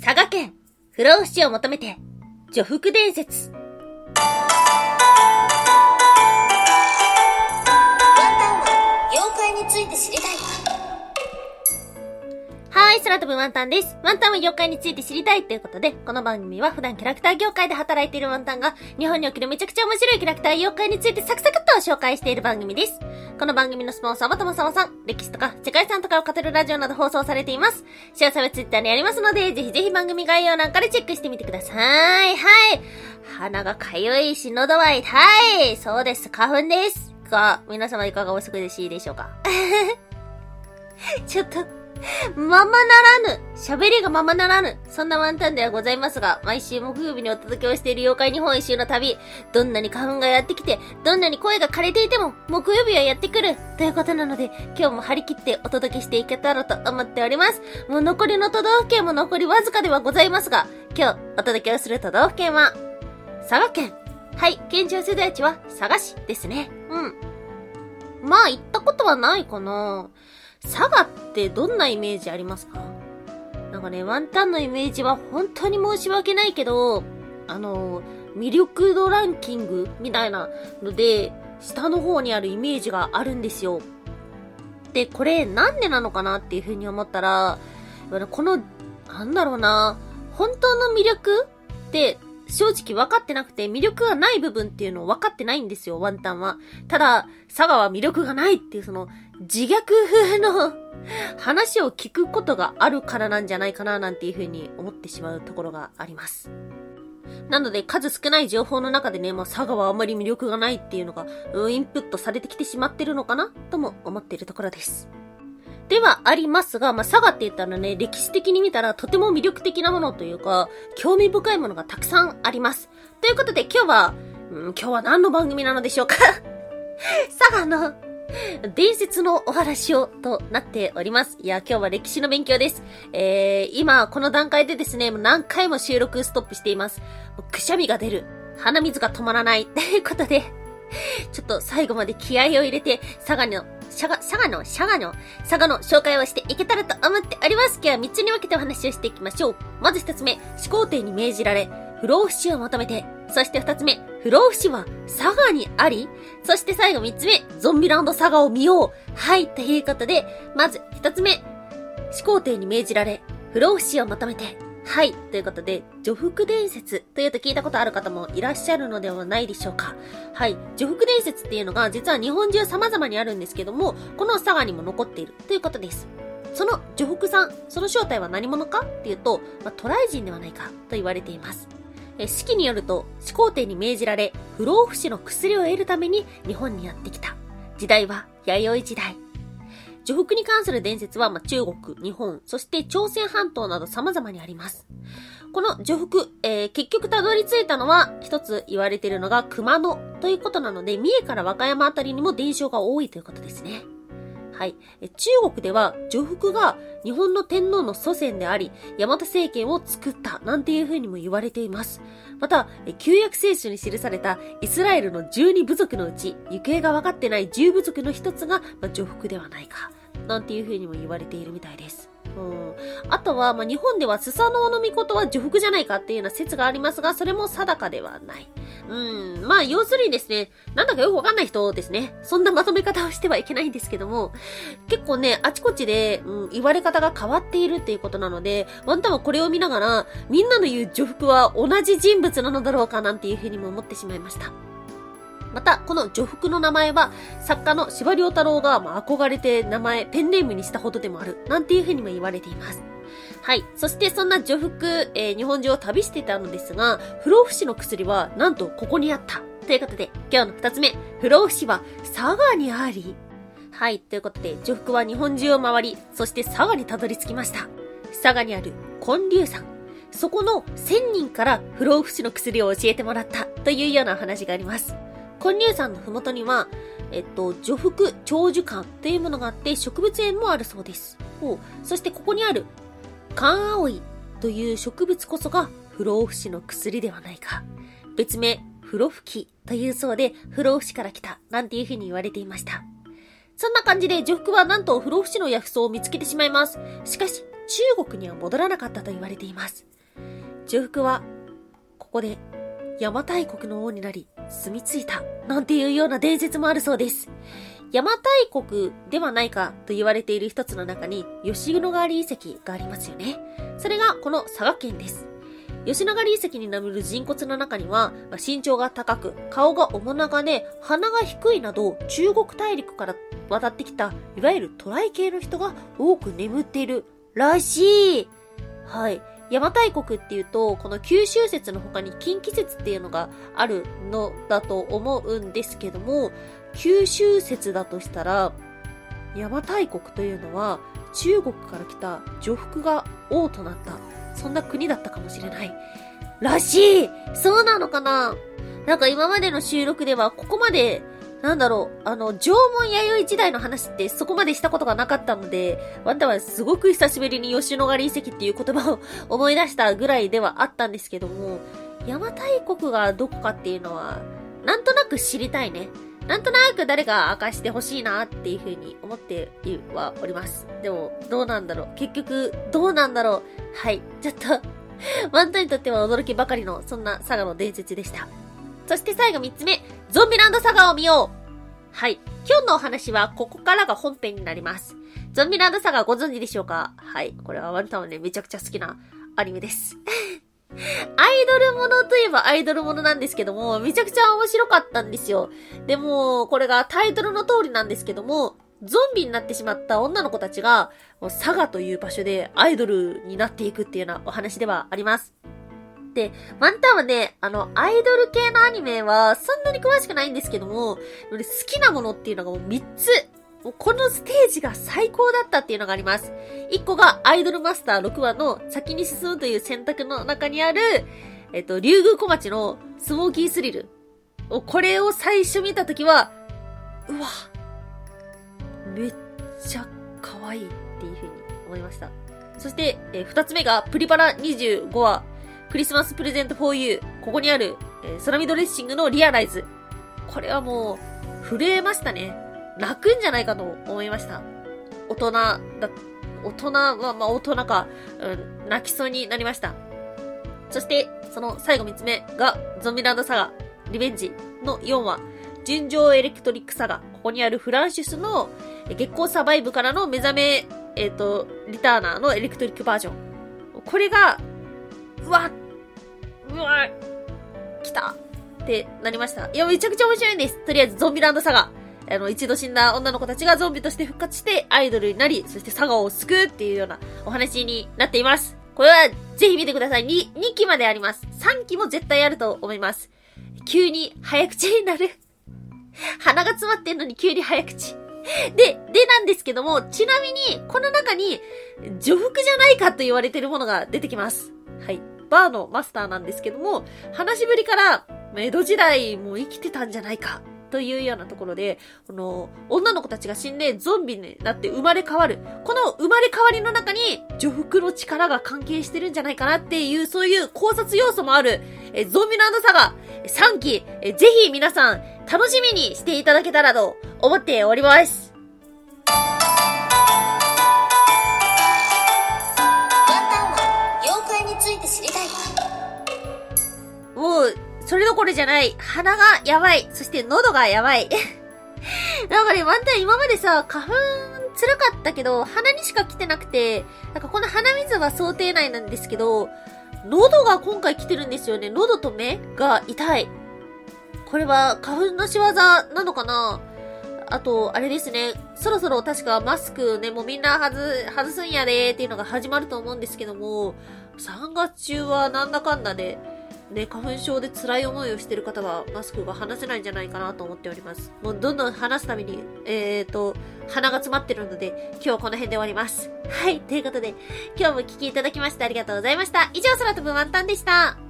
佐賀県、不老不死を求めて、女福伝説。ワンタンは妖怪について知りたい。はい、空飛ぶワンタンです。ワンタンは妖怪について知りたいということで、この番組は普段キャラクター業界で働いているワンタンが、日本におけるめちゃくちゃ面白いキャラクター妖怪についてサクサクっと紹介している番組です。この番組のスポンサーはともさまさん、歴史とか世界遺産とかを語るラジオなど放送されています。詳細はツイッターにありますので、ぜひぜひ番組概要欄からチェックしてみてください。はい。鼻がかゆいし、喉は痛い。そうです、花粉です。が、皆様いかがお過ごしでしょうか？ちょっと、ままならぬ喋りがままならぬそんなワンタンではございますが、毎週木曜日にお届けをしている妖怪日本一周の旅、どんなに花粉がやってきて、どんなに声が枯れていても、木曜日はやってくるということなので、今日も張り切ってお届けしていけたらと思っております。もう残りの都道府県も残りわずかではございますが、今日お届けをする都道府県は、佐賀県。はい、県庁世代地は佐賀市ですね。うん。まあ、行ったことはないかな佐賀ってどんなイメージありますか？なんかね、ワンタンのイメージは本当に申し訳ないけど、あの、魅力度ランキングみたいなので、下の方にあるイメージがあるんですよ。で、これなんでなのかなっていうふうに思ったら、この、なんだろうな、本当の魅力って正直分かってなくて魅力がない部分っていうのを分かってないんですよ、ワンタンは。ただ、佐賀は魅力がないっていうその自虐風の 話を聞くことがあるからなんじゃないかななんていうふうに思ってしまうところがあります。なので、数少ない情報の中でね、まあ、佐賀はあまり魅力がないっていうのが、インプットされてきてしまってるのかなとも思っているところです。ではありますが、まあ、佐賀って言ったらね、歴史的に見たらとても魅力的なものというか、興味深いものがたくさんあります。ということで今日は、うん、今日は何の番組なのでしょうか？佐賀の伝説のお話をとなっております。いや、今日は歴史の勉強です。えー、今、この段階でですね、何回も収録ストップしています。くしゃみが出る。鼻水が止まらない。ということで、ちょっと最後まで気合を入れて、佐賀の、佐賀、佐賀の、佐賀の、佐賀の紹介をしていけたらと思っております。今日は3つに分けてお話をしていきましょう。まず1つ目、始皇帝に命じられ、不老不死を求めて、そして2つ目、不老不死は佐賀にありそして最後3つ目、ゾンビランド佐賀を見ようはい、ということで、まず1つ目、始皇帝に命じられ、不老不死を求めて、はい。ということで、女福伝説というと聞いたことある方もいらっしゃるのではないでしょうか。はい。女福伝説っていうのが実は日本中様々にあるんですけども、この佐賀にも残っているということです。その女福さん、その正体は何者かっていうと、まあ、渡来人ではないかと言われています。え、式によると、始皇帝に命じられ、不老不死の薬を得るために日本にやってきた。時代は弥生時代。女福に関する伝説は、ま、中国、日本、そして朝鮮半島など様々にあります。この女福、えー、結局たどり着いたのは、一つ言われているのが熊野ということなので、三重から和歌山あたりにも伝承が多いということですね。はい。中国では、女福が日本の天皇の祖先であり、大和政権を作ったなんていう風にも言われています。また、旧約聖書に記されたイスラエルの12部族のうち、行方が分かってない10部族の一つが、まあ、女福ではないか。なんていう風にも言われているみたいです。うん。あとは、まあ、日本ではスサノオノミコトは女福じゃないかっていうような説がありますが、それも定かではない。うん。まあ、要するにですね、なんだかよくわかんない人ですね。そんなまとめ方をしてはいけないんですけども、結構ね、あちこちで、うん、言われ方が変わっているっていうことなので、ワンタンはこれを見ながら、みんなの言う女福は同じ人物なのだろうかなんていう風にも思ってしまいました。また、この女服の名前は、作家の司馬遼太郎が、まあ、憧れて名前、ペンネームにしたほどでもある、なんていうふうにも言われています。はい。そしてそんな女服、えー、日本中を旅してたのですが、不老不死の薬は、なんとここにあった。ということで、今日の二つ目、不老不死は佐賀にあり。はい。ということで、女服は日本中を回り、そして佐賀にたどり着きました。佐賀にある金龍山。そこの千人から不老不死の薬を教えてもらったというような話があります。根粒山のふもとには、えっと、除服長寿館というものがあって植物園もあるそうです。そしてここにある、寒葵という植物こそが不老不死の薬ではないか。別名、不老不気というそうで、不老不死から来た、なんていうふうに言われていました。そんな感じで、女服はなんと不老不死の薬草を見つけてしまいます。しかし、中国には戻らなかったと言われています。重複は、ここで邪馬台国の王になり住み着いた、なんていうような伝説もあるそうです。邪馬台国ではないかと言われている一つの中に吉野ヶ里遺跡がありますよね。それがこの佐賀県です。吉野ヶ里遺跡に眠る人骨の中には、まあ、身長が高く、顔が面長で、鼻が低いなど、中国大陸から渡ってきた、いわゆるトライ系の人が多く眠っているらしい。はい。邪馬台国っていうと、この九州説の他に近畿説っていうのがあるのだと思うんですけども、九州説だとしたら、邪馬台国というのは中国から来た女服が王となった、そんな国だったかもしれない。らしいそうなのかな？なんか今までの収録ではここまでなんだろう、あの、縄文弥生時代の話ってそこまでしたことがなかったので、ワンタはすごく久しぶりに吉野ヶ里遺跡っていう言葉を思い出したぐらいではあったんですけども、邪馬台国がどこかっていうのは、なんとなく知りたいね。なんとなく誰か明かしてほしいなっていうふうに思ってはおります。でも、どうなんだろう。結局、どうなんだろう。はい。ちょっとワンタにとっては驚きばかりの、そんな佐賀の伝説でした。そして最後3つ目、ゾンビランドサガを見ようはい。今日のお話はここからが本編になります。ゾンビランドサガご存知でしょうか？はい。これはワンタンね、めちゃくちゃ好きなアニメです。アイドルものといえばアイドルものなんですけども、めちゃくちゃ面白かったんですよ。でも、これがタイトルの通りなんですけども、ゾンビになってしまった女の子たちが、もう佐賀という場所でアイドルになっていくっていうようなお話ではあります。で、ワンタンはね、あの、アイドル系のアニメはそんなに詳しくないんですけども、好きなものっていうのがもう3つ。もうこのステージが最高だったっていうのがあります。1個がアイドルマスター6話の先に進むという選択の中にある、えっと、竜宮小町のスモーキースリル。これを最初見たときは、うわ、めっちゃ可愛いっていうふうに思いました。そして、えー、二つ目がプリパラ25話クリスマスプレゼント for you。ここにある、えー、空見ドレッシングのリアライズ。これはもう、震えましたね。泣くんじゃないかと思いました。大人だ、大人は、まあ大人か、うん、泣きそうになりました。そして、その最後3つ目が、ゾンビランドサガ、リベンジの4話、純情エレクトリックサガ。ここにあるフランシスの月光サバイブからの目覚め、えっ、ー、と、リターナーのエレクトリックバージョン。これが、うわうわ来たってなりました。いや、めちゃくちゃ面白いんです。とりあえず、ゾンビランドサガ。あの、一度死んだ女の子たちがゾンビとして復活してアイドルになり、そしてサガを救うっていうようなお話になっています。これは、ぜひ見てください。2、2期まであります。3期も絶対あると思います。急に早口になる。鼻が詰まってんのに急に早口。で、でなんですけども、ちなみに、この中に、女服じゃないかと言われてるものが出てきます。バーのマスターなんですけども、話しぶりから、江戸時代も生きてたんじゃないか、というようなところで、この、女の子たちが死んでゾンビになって生まれ変わる。この生まれ変わりの中に、女服の力が関係してるんじゃないかなっていう、そういう考察要素もある、えゾンビランドサガ3期、えぜひ皆さん、楽しみにしていただけたらと思っております。ころじゃない。鼻がやばい。そして喉がやばい。なんかね、ワンタン今までさ、花粉辛かったけど、鼻にしか来てなくて、なんかこの鼻水は想定内なんですけど、喉が今回来てるんですよね。喉と目が痛い。これは花粉の仕業なのかな？あと、あれですね。そろそろ確かマスクね、もうみんな外、外すんやでーっていうのが始まると思うんですけども、3月中はなんだかんだで、ね、ね花粉症で辛い思いをしてる方は、マスクが離せないんじゃないかなと思っております。もうどんどん話すために、えーと、鼻が詰まってるので、今日はこの辺で終わります。はい、ということで、今日も聞きいただきましてありがとうございました。以上、空飛ぶワンタンでした。